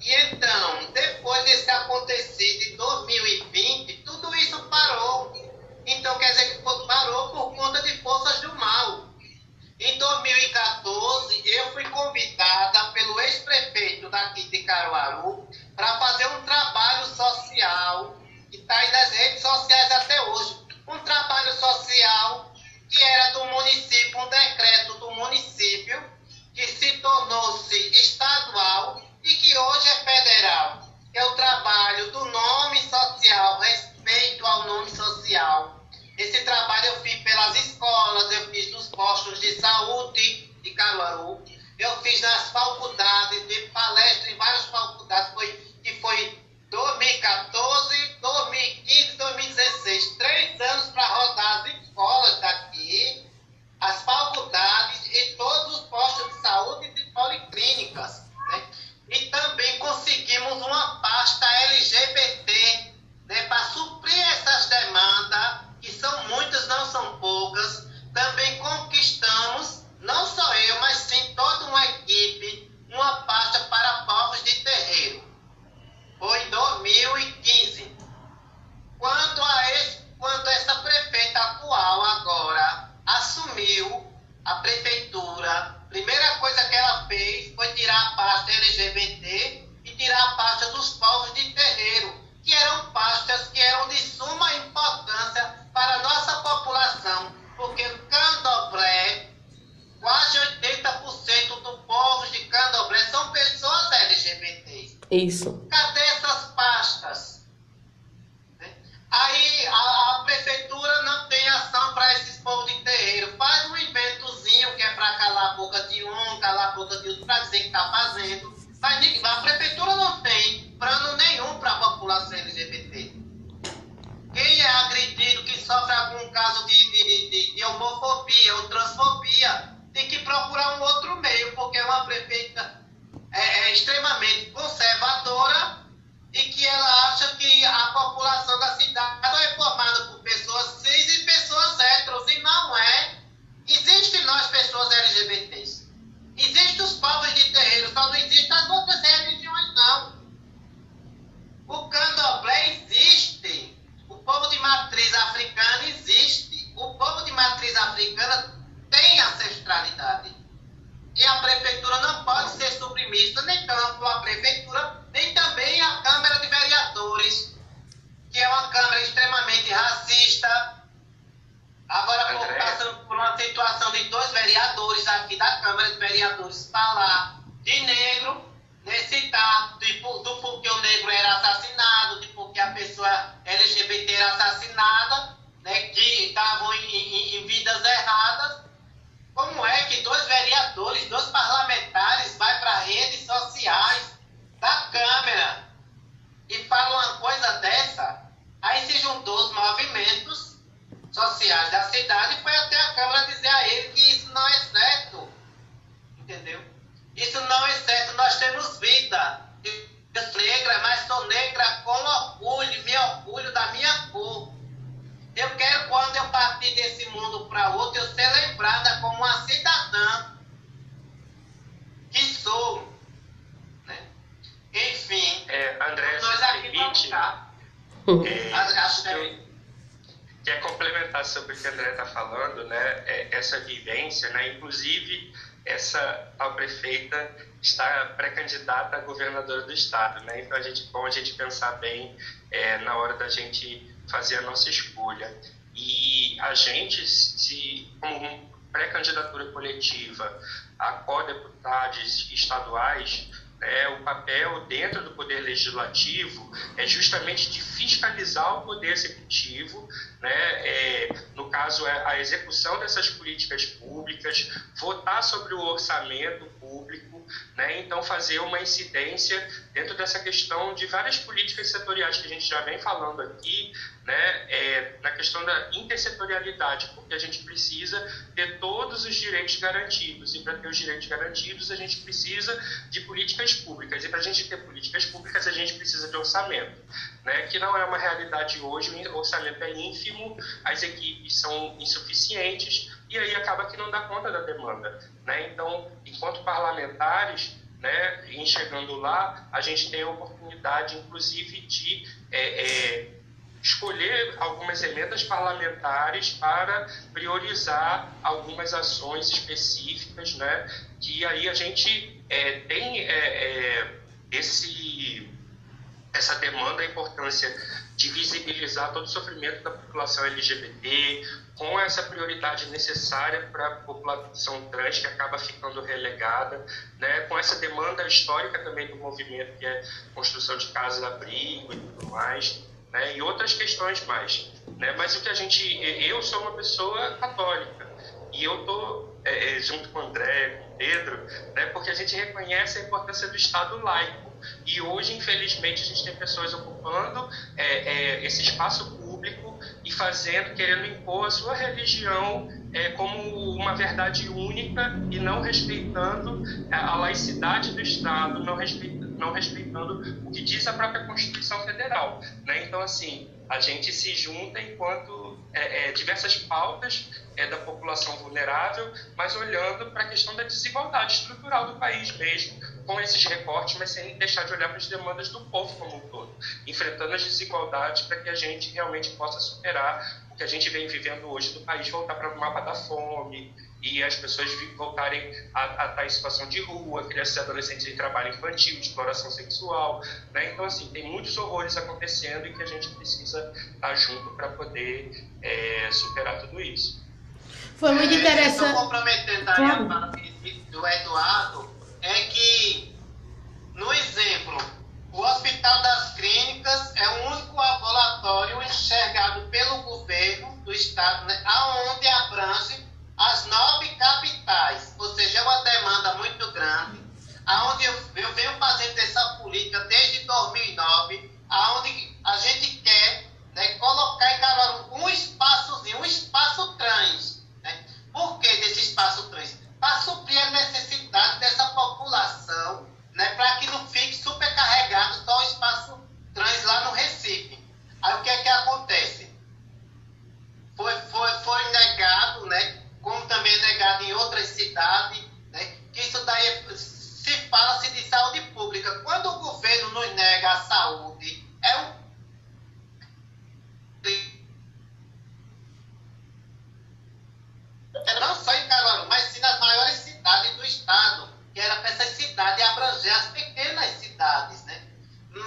E então, depois desse acontecido em 2020, tudo isso parou. Então, quer dizer que parou por conta de forças do mal. Em 2014, eu fui convidada pelo ex-prefeito daqui de Caruaru para fazer um trabalho social, que está aí nas redes sociais até hoje. Um trabalho social que era do município, um decreto do município, que se tornou-se estadual e que hoje é federal, é o trabalho do nome social, respeito ao nome social. Esse trabalho eu fiz pelas escolas, eu fiz nos postos de saúde de Caruaru, eu fiz nas faculdades, de palestra em várias faculdades, foi, que foi 2014, 2015, 2016, três anos para rodar as escolas daqui, as faculdades e todos os postos de saúde e policlínicas. Né? e também conseguimos uma pasta LGBT né, para suprir essas demandas, que são muitas, não são poucas. Também conquistamos, não só eu, mas sim toda uma equipe, uma pasta para povos de terreiro. Foi em 2015. Quando, a esse, quando essa prefeita atual agora assumiu a prefeitura primeira coisa que ela fez foi tirar a pasta LGBT e tirar a pasta dos povos de terreiro, que eram pastas que eram de suma importância para a nossa população, porque o candomblé, quase 80% do povo de candomblé são pessoas LGBT. Isso. Cadê essas pastas? Né? Aí a, a prefeitura não tem ação para esses povos de terreiro. Faz um eventozinho que é para calar a boca de um, calar a boca de outro, para dizer que está fazendo. Mas a prefeitura não tem plano nenhum para a população LGBT. Quem é agredido, que sofre algum caso de, de, de, de homofobia ou transfobia, tem que procurar um outro meio, porque é uma prefeita é, é extremamente conservadora e que ela acha que a população da cidade é formada por pessoas cis e pessoas vista, nem tanto a prefeitura, nem também a Câmara de Vereadores, que é uma Câmara extremamente racista. Agora, passando por uma situação de dois vereadores aqui da Câmara de Vereadores falar de negro, nesse dado, de, do porque o negro era assassinado, de porque a pessoa LGBT era assassinada, né, que estavam em, em, em vidas erradas. Como é que dois vereadores, dois parlamentares vai para redes sociais da Câmara e falam uma coisa dessa? Aí se juntou os movimentos sociais da cidade e foi até a Câmara dizer a ele que isso não é certo. Entendeu? Isso não é certo. Nós temos vida. Eu sou negra, mas sou negra com orgulho, me orgulho da minha cor. Eu quero, quando eu partir desse mundo para outro, eu ser lembrada como uma cidadã que sou. Né? Enfim, é, André, nós aqui permite, é, acho que quer complementar sobre o que o André está falando, né? É, essa vivência, né? Inclusive essa tal prefeita está pré-candidata a governadora do estado, né? Então a gente bom a gente pensar bem é, na hora da gente fazer a nossa escolha. E a gente, se, como pré-candidatura coletiva a co-deputados estaduais, né, o papel dentro do Poder Legislativo é justamente de fiscalizar o Poder Executivo, né, é, no caso, é a execução dessas políticas públicas, votar sobre o orçamento público, né, então fazer uma incidência dentro dessa questão de várias políticas setoriais que a gente já vem falando aqui, né, é, na questão da intersetorialidade, porque a gente precisa ter todos os direitos garantidos, e para ter os direitos garantidos, a gente precisa de políticas públicas, e para a gente ter políticas públicas, a gente precisa de orçamento, né, que não é uma realidade hoje, o orçamento é ínfimo, as equipes são insuficientes, e aí acaba que não dá conta da demanda. Né? Então, enquanto parlamentares, né, enxergando lá, a gente tem a oportunidade, inclusive, de é, é, escolher algumas emendas parlamentares para priorizar algumas ações específicas, né, que aí a gente é, tem é, é, esse, essa demanda, a importância de visibilizar todo o sofrimento da população LGBT, com essa prioridade necessária para a população trans que acaba ficando relegada, né, com essa demanda histórica também do movimento que é construção de casas abrigo e tudo mais né, e outras questões mais. Né? Mas o que a gente, eu sou uma pessoa católica e eu tô é, é, junto com o André, com o Pedro, né, porque a gente reconhece a importância do Estado laico. E hoje, infelizmente, a gente tem pessoas ocupando é, é, esse espaço público e fazendo, querendo impor a sua religião é, como uma verdade única e não respeitando a laicidade do Estado, não respeitando não respeitando o que diz a própria Constituição Federal. Né? Então, assim, a gente se junta enquanto é, é, diversas pautas é, da população vulnerável, mas olhando para a questão da desigualdade estrutural do país mesmo, com esses recortes, mas sem deixar de olhar para as demandas do povo como um todo, enfrentando as desigualdades para que a gente realmente possa superar o que a gente vem vivendo hoje do país, voltar para o mapa da fome, e as pessoas voltarem a, a estar em situação de rua, crianças e adolescentes em trabalho infantil, exploração sexual. Né? Então, assim, tem muitos horrores acontecendo e que a gente precisa estar junto para poder é, superar tudo isso. Foi muito interessante. Estou comprometendo a do Eduardo, é que, no exemplo, o Hospital das Clínicas é o único laboratório enxergado pelo governo do Estado, né, aonde abrange as nove capitais, ou seja, é uma demanda muito grande, aonde eu, eu venho fazendo essa política desde 2009, aonde a gente quer né, colocar em Caruaru um espaçozinho, um espaço trans. Né? Por que desse espaço trans? Para suprir a necessidade dessa população, né, para que não fique supercarregado só o espaço trans lá no Recife. Aí o que é que acontece? Foi, foi, foi negado, né? como também é negado em outras cidades, né, que isso daí se fala-se de saúde pública. Quando o governo nos nega a saúde, é um não só em Caruaru, mas sim nas maiores cidades do estado, que era para essas cidades cidade abranger as pequenas cidades, né?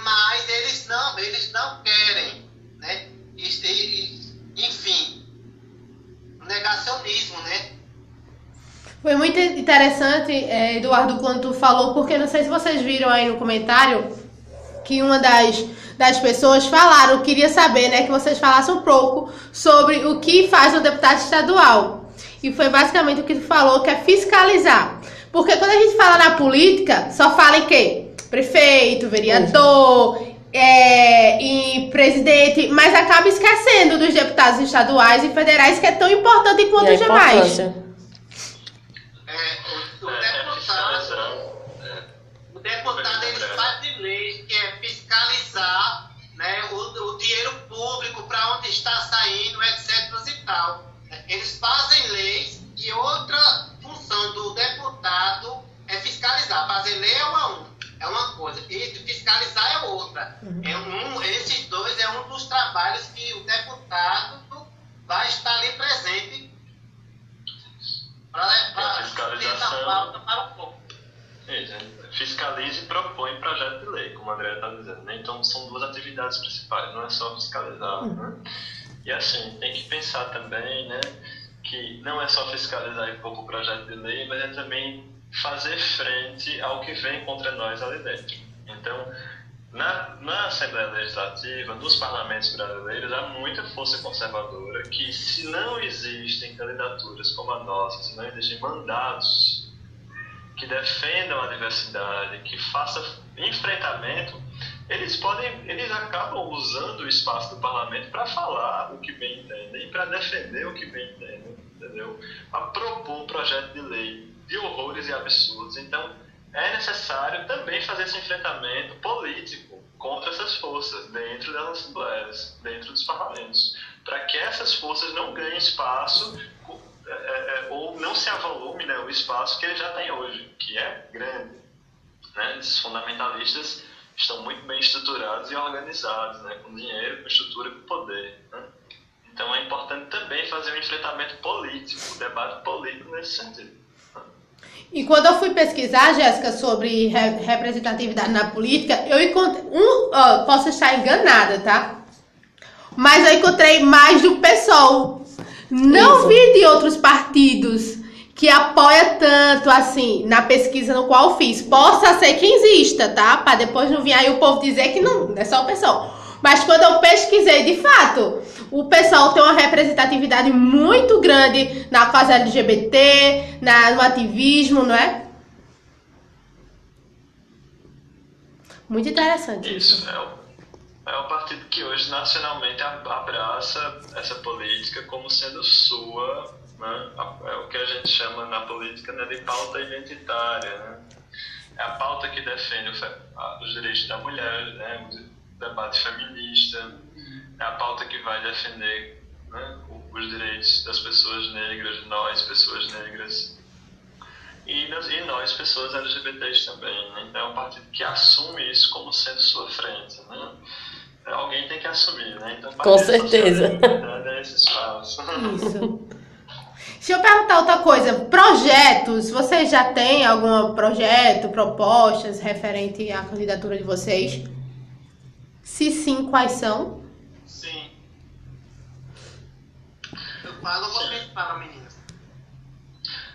Mas eles não, eles não querem, né? Enfim, negacionismo, né? Foi muito interessante, é, Eduardo, quando tu falou, porque não sei se vocês viram aí no comentário que uma das, das pessoas falaram, queria saber, né, que vocês falassem um pouco sobre o que faz o deputado estadual. E foi basicamente o que tu falou, que é fiscalizar. Porque quando a gente fala na política, só fala em quê? Prefeito, vereador, é, e presidente, mas acaba esquecendo dos deputados estaduais e federais, que é tão importante quanto os demais. É, o, o deputado, o deputado ele faz leis que é fiscalizar né, o, o dinheiro público para onde está saindo, etc. e tal. Eles fazem leis e outra função do deputado é fiscalizar. Fazer lei é uma, é uma coisa, e fiscalizar é outra. Uhum. É um, esses dois é um dos trabalhos que o deputado vai estar ali presente para fiscalização a pauta para o povo. Isso, fiscaliza e propõe projeto de lei, como a André está dizendo. Né? Então são duas atividades principais, não é só fiscalizar. Uhum. Né? E assim, tem que também né, que não é só fiscalizar e pouco o projeto de lei, mas é também fazer frente ao que vem contra nós ali dentro. Então, na, na Assembleia Legislativa, nos parlamentos brasileiros, há muita força conservadora que, se não existem candidaturas como a nossa, se não existem mandatos que defendam a diversidade, que façam enfrentamento, eles podem, eles acabam usando o espaço do parlamento para falar o que bem entendem, para defender o que bem entendem, entendeu? Para propor um projeto de lei de horrores e absurdos. Então, é necessário também fazer esse enfrentamento político contra essas forças dentro das assembleias, dentro dos parlamentos, para que essas forças não ganhem espaço é, é, é, ou não se avolume né, o espaço que ele já tem hoje, que é grande. Né? Esses fundamentalistas estão muito bem estruturados e organizados, né? com dinheiro, com estrutura, com poder. Né? Então é importante também fazer um enfrentamento político, um debate político nesse sentido. E quando eu fui pesquisar, Jéssica, sobre re representatividade na política, eu encontrei. Um, ó, posso estar enganada, tá? Mas eu encontrei mais do PSOL. Não Isso. vi de outros partidos que apoia tanto assim na pesquisa no qual fiz. Possa ser que exista, tá? Para depois não vir aí o povo dizer que não é só o PSOL. Mas quando eu pesquisei de fato, o pessoal tem uma representatividade muito grande na causa LGBT, na, no ativismo, não é? Muito interessante. Isso, é o, é o partido que hoje nacionalmente abraça essa política como sendo sua, né? é o que a gente chama na política né, de pauta identitária. Né? É a pauta que defende os direitos da mulher, né? o debate feminista, é a pauta que vai defender né, os direitos das pessoas negras, nós, pessoas negras, e, e nós, pessoas LGBTs também. Né? Então, é um partido que assume isso como sendo sua frente. Né? Alguém tem que assumir, né? Então, Com certeza. É esse espaço. Isso. Deixa eu perguntar outra coisa. Projetos, vocês já têm algum projeto, propostas referente à candidatura de vocês? Se sim, quais são? fala, vocês falam, meninas.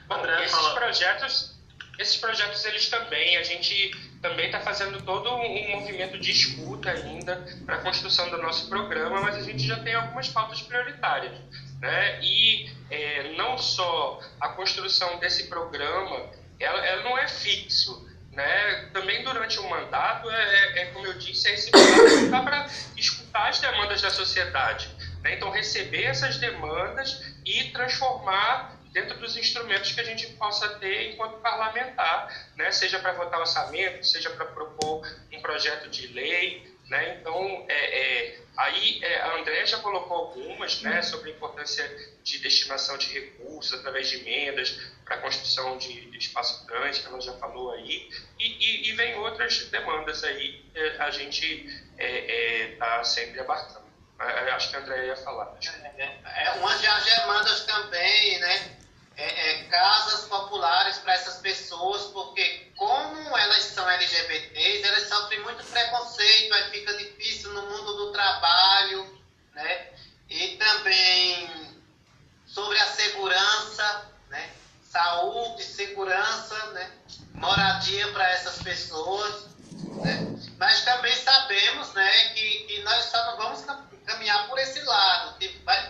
Bom, esses projetos, esses projetos eles também, a gente também está fazendo todo um movimento de escuta ainda para a construção do nosso programa, mas a gente já tem algumas pautas prioritárias. Né? E é, não só a construção desse programa, ela, ela não é fixo. Né? Também durante o mandato, é, é, é como eu disse, é esse mandato para escutar as demandas da sociedade. Né? Então, receber essas demandas e transformar dentro dos instrumentos que a gente possa ter enquanto parlamentar, né? seja para votar orçamento, seja para propor um projeto de lei. Né? Então, é, é, aí é, a André já colocou algumas né, sobre a importância de destinação de recursos através de emendas para a construção de, de, espaço grande, que ela já falou aí, e, e, e vem outras demandas aí que a gente está é, é, sempre abarcando. Eu acho que a André ia falar. É, é, é, uma das demandas também, né? é, é, casas populares para essas pessoas, porque como elas são LGBTs, elas sofrem muito preconceito, aí fica difícil no mundo do trabalho, né? E também sobre a segurança, né? Saúde, segurança, né? Moradia para essas pessoas, né? Mas também sabemos, né, que, que nós só não vamos caminhar por esse lado.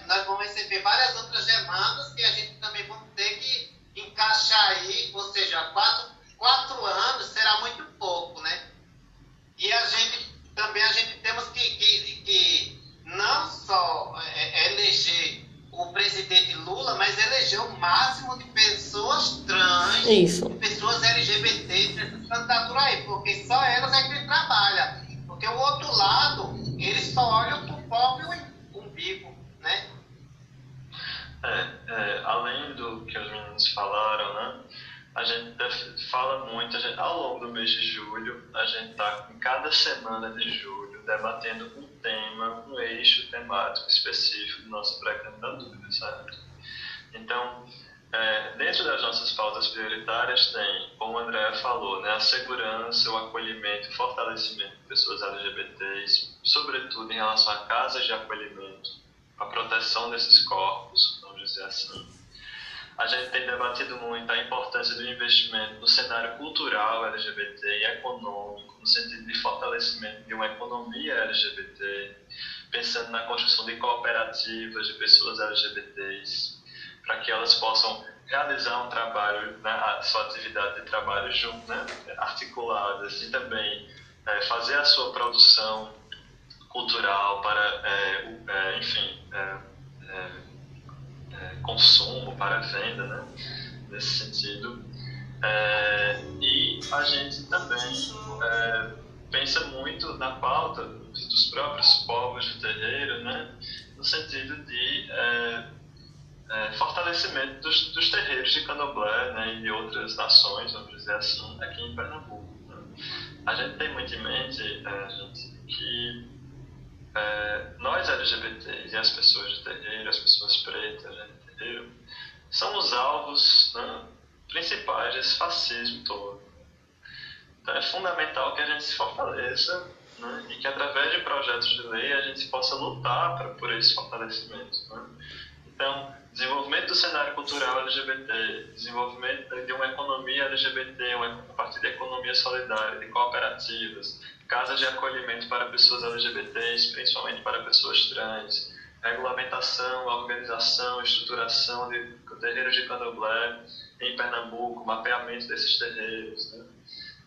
Nós vamos receber várias outras demandas que a gente também vamos ter que encaixar aí, ou seja, quatro, quatro anos será muito pouco, né? E a gente também a gente temos que, que, que não só é, é eleger o presidente Lula, mas eleger o máximo de pessoas trans, Isso. pessoas LGBT nessas candidaturas aí, porque só elas é que trabalha. Porque o outro lado, eles só olham próprio umbigo, né? É, é, além do que os meninos falaram, né? A gente fala muito, a gente, ao longo do mês de julho, a gente está em cada semana de julho debatendo um tema, um eixo temático específico do nosso pré-candidatura, certo? Então, é, dentro das nossas pautas prioritárias tem, como o André falou, né, a segurança, o acolhimento, o fortalecimento de pessoas LGBTs, sobretudo em relação a casas de acolhimento, a proteção desses corpos, vamos dizer assim. A gente tem debatido muito a importância do investimento no cenário cultural LGBT e econômico, no sentido de fortalecimento de uma economia LGBT, pensando na construção de cooperativas de pessoas LGBTs, para que elas possam realizar um trabalho, né, a sua atividade de trabalho junto, né, articuladas e também é, fazer a sua produção cultural para, é, é, enfim, é, é, consumo, para venda, né? nesse sentido. E a gente também pensa muito na pauta dos próprios povos de terreiro, né? no sentido de é, fortalecimento dos, dos, terreiros de candomblé né? e de outras nações, vamos dizer assim, aqui em Pernambuco. Né? A gente tem muito em mente é, gente, que é, nós LGBTs e as pessoas de terreiro, as pessoas pretas né, são os alvos né, principais desse fascismo todo. Então é fundamental que a gente se fortaleça né, e que através de projetos de lei a gente possa lutar pra, por esse fortalecimento. Né. Então, desenvolvimento do cenário cultural LGBT, desenvolvimento de uma economia LGBT, uma, a partir da economia solidária, de cooperativas, casas de acolhimento para pessoas LGBTs, principalmente para pessoas trans, regulamentação, organização, estruturação de terreiros de candomblé em Pernambuco, mapeamento desses terreiros, né?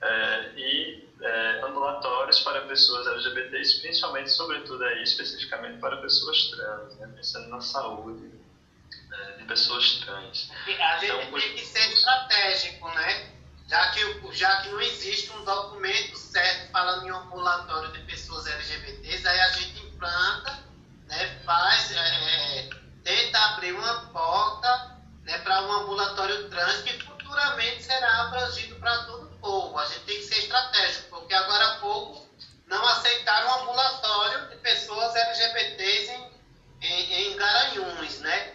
é, e é, ambulatórios para pessoas LGBTs, principalmente, sobretudo aí, especificamente para pessoas trans, né? pensando na saúde é, de pessoas trans. A gente então, tem que ser estratégico, né? Já que, já que não existe um documento certo falando em ambulatório de pessoas LGBTs, aí a gente implanta, né, faz, é, é tenta abrir uma porta né, para um ambulatório trans que futuramente será abrangido para todo o povo. A gente tem que ser estratégico, porque agora há pouco não aceitaram um ambulatório de pessoas LGBTs em, em, em Garanhuns, né?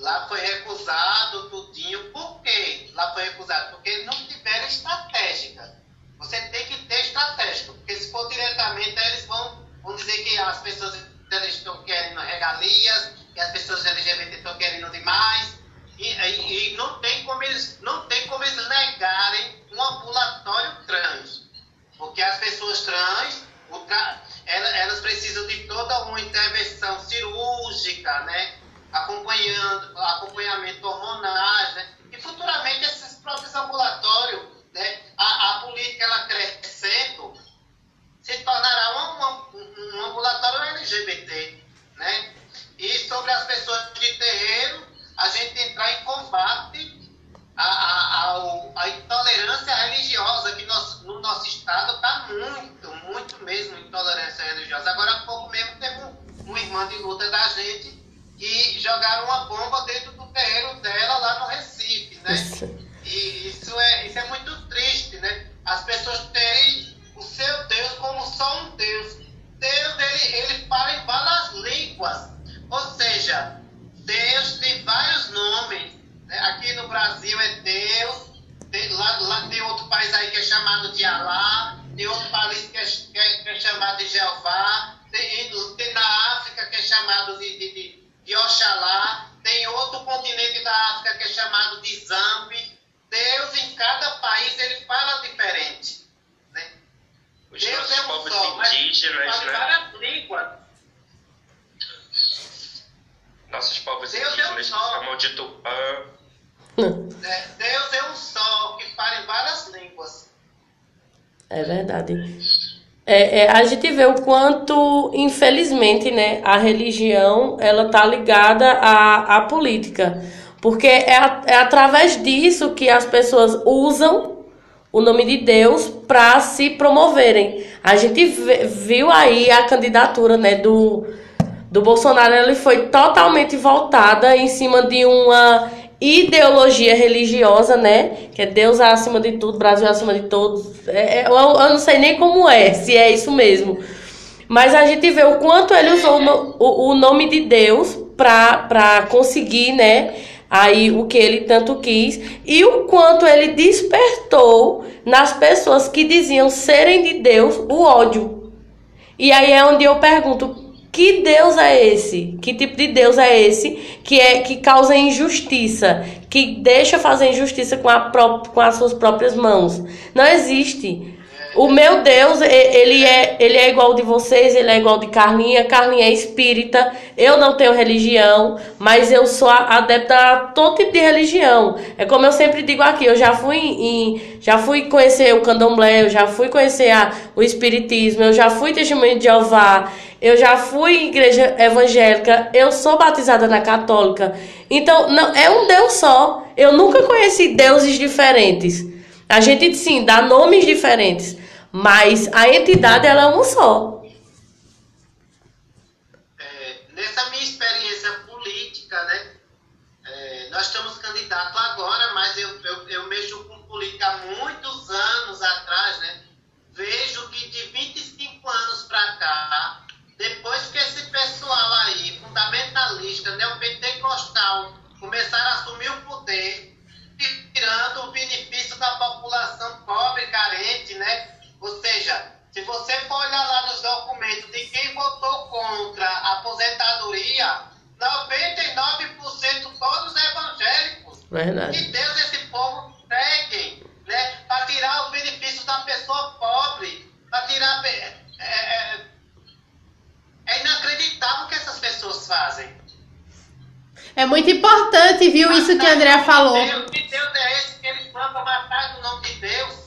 Lá foi recusado tudinho. Por quê? Lá foi recusado porque não tiveram estratégica. Você tem que ter estratégica, porque se for diretamente, eles vão, vão dizer que as pessoas estão querendo regalias, que as pessoas LGBT estão querendo demais. E, e, e, não, tem como eles, não tem como eles negarem um ambulatório trans. Porque as pessoas trans, tra, elas, elas precisam de toda uma intervenção cirúrgica, né? Acompanhando, acompanhamento hormonais, né? E futuramente esses próprios ambulatórios, né? A, a política ela crescendo se tornará um, um, um ambulatório LGBT, né? E sobre as pessoas de terreiro, a gente entrar em combate à, à, à intolerância religiosa, que nós, no nosso estado está muito, muito mesmo intolerância religiosa. Agora há pouco mesmo teve um irmão de luta da gente que jogaram uma bomba dentro do terreno dela lá no Recife, né? E isso é, isso é muito triste, né? As pessoas terem o seu Deus como só um Deus. Deus, ele, ele fala em várias línguas. Ou seja, Deus tem vários nomes. Né? Aqui no Brasil é Deus, tem, lá, lá tem outro país aí que é chamado de Alá, tem outro país que é, que é, que é chamado de Jeová, tem, tem na África que é chamado de, de, de e Oxalá. Tem outro continente da África que é chamado de Zambi. Deus, em cada país, ele fala diferente. Né? Os Deus é um só, mas fala né? várias línguas. Nossos povos Deus indígenas é um chamam de Tupã. Né? Deus é um só que fala em várias línguas. É verdade. É, é, a gente vê o quanto, infelizmente, né, a religião ela tá ligada à, à política. Porque é, é através disso que as pessoas usam o nome de Deus para se promoverem. A gente viu aí a candidatura né, do, do Bolsonaro, ele foi totalmente voltada em cima de uma ideologia religiosa, né? Que é Deus acima de tudo, Brasil acima de todos. É, é, eu, eu, não sei nem como é, se é isso mesmo. Mas a gente vê o quanto ele usou no, o, o nome de Deus para conseguir, né? Aí o que ele tanto quis e o quanto ele despertou nas pessoas que diziam serem de Deus o ódio. E aí é onde eu pergunto, que Deus é esse? Que tipo de Deus é esse que é que causa injustiça, que deixa fazer injustiça com, a pró com as suas próprias mãos? Não existe. O meu Deus, ele é, ele é igual de vocês, ele é igual de Carlinha. Carlinha é espírita. Eu não tenho religião, mas eu sou adepta a todo tipo de religião. É como eu sempre digo aqui, eu já fui em, já fui conhecer o candomblé, eu já fui conhecer a, o espiritismo, eu já fui testemunho de Jeová, eu já fui em igreja evangélica, eu sou batizada na católica. Então, não, é um Deus só. Eu nunca conheci deuses diferentes. A gente sim dá nomes diferentes, mas a entidade ela é uma só. É, nessa minha experiência política, né? É, nós estamos candidatos agora, mas eu, eu, eu mexo com política há muitos anos atrás, né? Vejo que de 25 anos para cá, depois que esse pessoal aí, fundamentalista, neopentecostal, começaram a assumir o poder, tirando o benefício da população pobre, carente, né? Ou seja, se você for olhar lá nos documentos de quem votou contra a aposentadoria, 99% todos evangélicos. Verdade. Que Deus esse povo segue, né? Para tirar o benefício da pessoa pobre, para tirar. É, é, é inacreditável o que essas pessoas fazem. É muito importante, viu, isso que a Andrea falou. Deus, que Deus é esse que eles mandam matar no nome de Deus?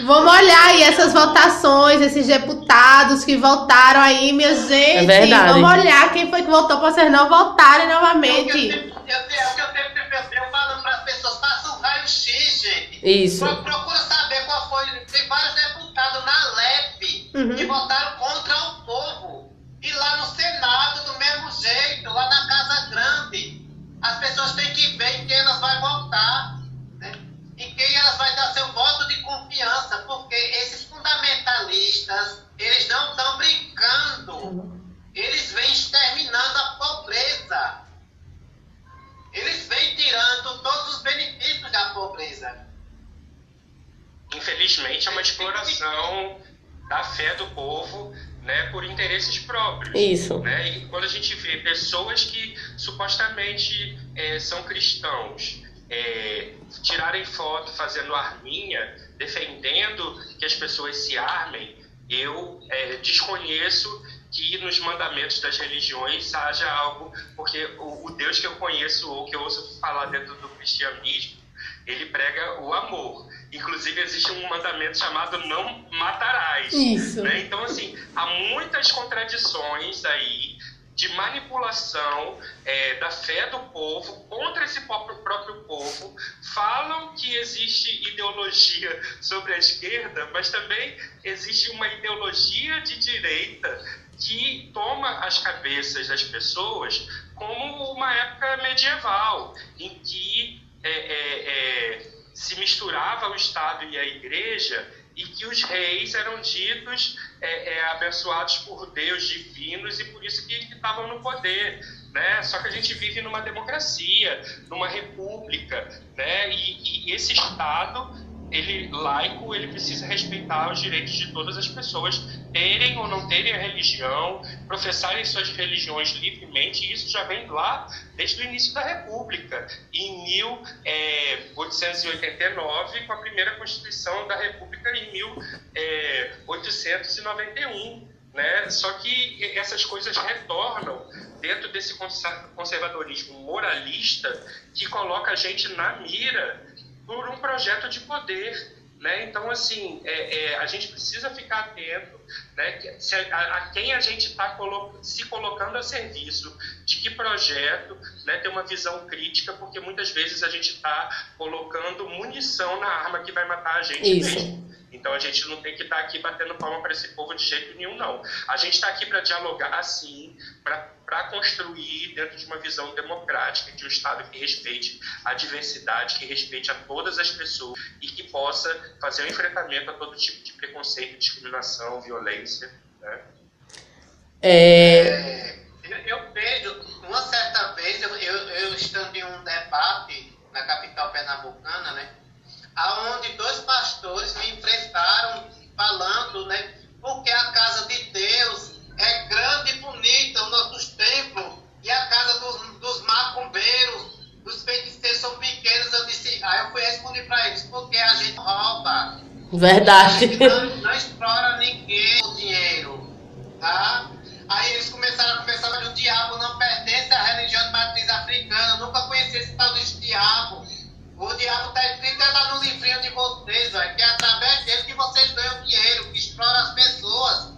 Vamos olhar aí essas votações, esses deputados que votaram aí, minha gente. É verdade. Vamos olhar quem foi que votou para vocês não votarem novamente. Eu, eu, eu, eu, eu falando para as pessoas, faça um raio-x, gente. Isso saber qual foi. Tem vários deputados na LEP uhum. que votaram contra o povo. E lá no Senado, do mesmo jeito, lá na Casa Grande. As pessoas têm que ver em quem elas vão votar, né? em quem elas vão dar seu voto de confiança, porque esses fundamentalistas, eles não estão brincando. Eles vêm exterminando a pobreza. Eles vêm tirando todos os benefícios da pobreza. Infelizmente, é uma exploração da fé do povo né, por interesses próprios. Isso. Né? E quando a gente vê pessoas que é, são cristãos é, tirarem foto fazendo arminha, defendendo que as pessoas se armem, eu é, desconheço que nos mandamentos das religiões haja algo, porque o, o Deus que eu conheço ou que eu ouço falar dentro do cristianismo, ele prega o amor. Inclusive, existe um mandamento chamado não matarás. Isso. Né? Então, assim, há muitas contradições aí de manipulação é, da fé do povo contra esse próprio, próprio povo. Falam que existe ideologia sobre a esquerda, mas também existe uma ideologia de direita que toma as cabeças das pessoas como uma época medieval, em que é, é, é se misturava o Estado e a Igreja e que os reis eram ditos é, é, abençoados por Deus divinos e por isso que estavam no poder. Né? Só que a gente vive numa democracia, numa república, né? e, e esse Estado ele laico, ele precisa respeitar os direitos de todas as pessoas terem ou não terem a religião, professarem suas religiões livremente, isso já vem lá desde o início da República, em 1889, com a primeira Constituição da República em 1891. Né? Só que essas coisas retornam dentro desse conservadorismo moralista que coloca a gente na mira por um projeto de poder Né? Então, assim, é, é, a gente precisa ficar atento né, a, a, quem a gente está colo se colocando a serviço, de que projeto, né, ter uma visão crítica, porque muitas vezes a gente está colocando munição na arma que vai matar a gente Isso. mesmo. Então a gente não tem que estar tá aqui batendo palma para esse povo de jeito nenhum, não. A gente está aqui para dialogar, sim, para construir dentro de uma visão democrática, de um Estado que respeite a diversidade, que respeite a todas as pessoas e que possa fazer um enfrentamento a todo tipo de preconceito, discriminação, violência. Né? É... é eu vejo, uma certa vez, eu, eu, eu estando em um debate na capital pernambucana, né? aonde dois pastores me enfrentaram falando, né? Porque a casa de Deus é grande e bonita, os nossos templos, e a casa dos, dos macumbeiros, dos feiticeiros são pequenos. Eu disse, aí eu fui responder para eles, porque a gente rouba. Verdade. Gente não, não explora ninguém o dinheiro, tá? Aí eles começaram a conversar, mas o diabo não pertence à religião de matriz africana. Eu nunca conheci esse tal desse diabo. O diabo está escrito lá no livrinho de vocês, que é através dele que vocês ganham dinheiro, que explora as pessoas.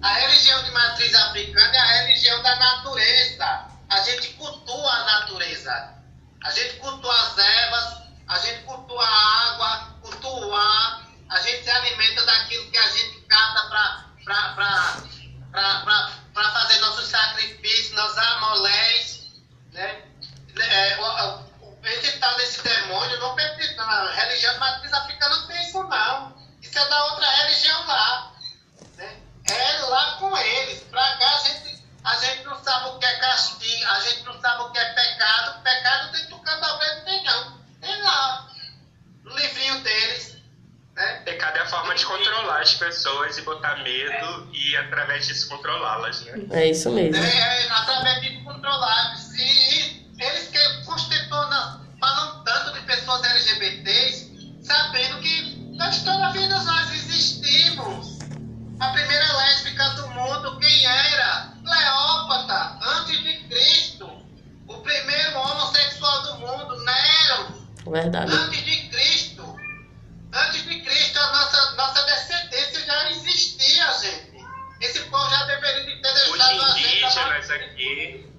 A religião de matriz africana é a religião da natureza. A gente cultua a natureza. A gente cultua as ervas, a gente cultua a água, cultua o ar. A gente se alimenta daquilo que a gente cata para fazer nossos sacrifícios, nos amolés. Né? É, esse tal desse demônio não pertence na religião matriz africana não tem isso não. Isso é da outra religião lá. Né? É lá com eles. Pra cá a gente, a gente não sabe o que é castigo, a gente não sabe o que é pecado. Pecado dentro do candomblé não tem não. Tem lá. No livrinho deles. Né? Pecado é a forma de controlar as pessoas e botar medo é. e através disso controlá-las, né? É isso mesmo. É, é através de controlar. E, eles que constituam, falam tanto de pessoas LGBTs, sabendo que na história da vida nós existimos. A primeira lésbica do mundo, quem era? Cleópatra, antes de Cristo. O primeiro homossexual do mundo, Nero. Verdade. Antes de Cristo. Antes de Cristo, a nossa, nossa descendência já existia, gente. Esse povo já deveria ter deixado a gente. Os indígenas aqui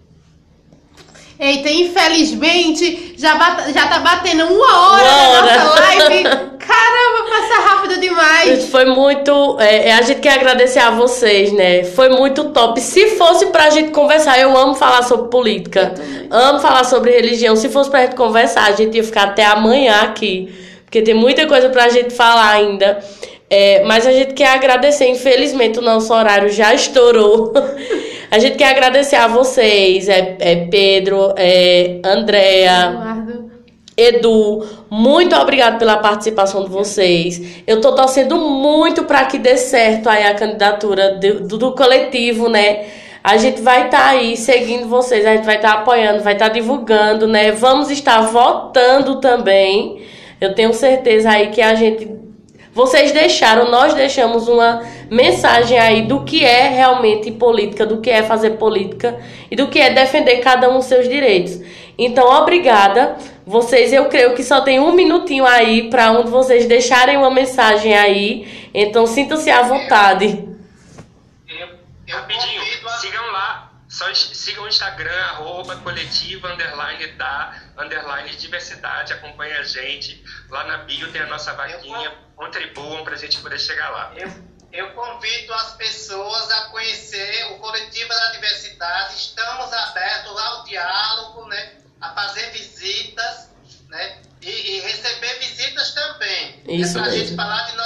Eita, infelizmente, já, bat, já tá batendo uma hora uma hora. nossa live. Caramba, passa rápido demais. Foi muito. É, é, a gente quer agradecer a vocês, né? Foi muito top. Se fosse pra gente conversar, eu amo falar sobre política, amo falar sobre religião. Se fosse pra gente conversar, a gente ia ficar até amanhã aqui. Porque tem muita coisa pra gente falar ainda. É, mas a gente quer agradecer. Infelizmente, o nosso horário já estourou. A gente quer agradecer a vocês, é, é Pedro, é Andréa, Eduardo. Edu, muito obrigado pela participação de vocês. Eu tô torcendo muito para que dê certo aí a candidatura do, do coletivo, né? A gente vai estar tá aí seguindo vocês, a gente vai estar tá apoiando, vai estar tá divulgando, né? Vamos estar votando também. Eu tenho certeza aí que a gente vocês deixaram, nós deixamos uma mensagem aí do que é realmente política, do que é fazer política e do que é defender cada um seus direitos. Então, obrigada. Vocês, eu creio que só tem um minutinho aí para um de vocês deixarem uma mensagem aí. Então, sintam-se à vontade. Eu, eu lá só sigam o Instagram, arroba coletiva, underline da, underline diversidade, acompanhe a gente. Lá na bio tem a nossa vaquinha, contribuam para a gente poder chegar lá. Eu, eu convido as pessoas a conhecer o Coletiva da Diversidade. Estamos abertos ao diálogo, né? a fazer visitas né? e, e receber visitas também. Isso é para a gente falar de nossa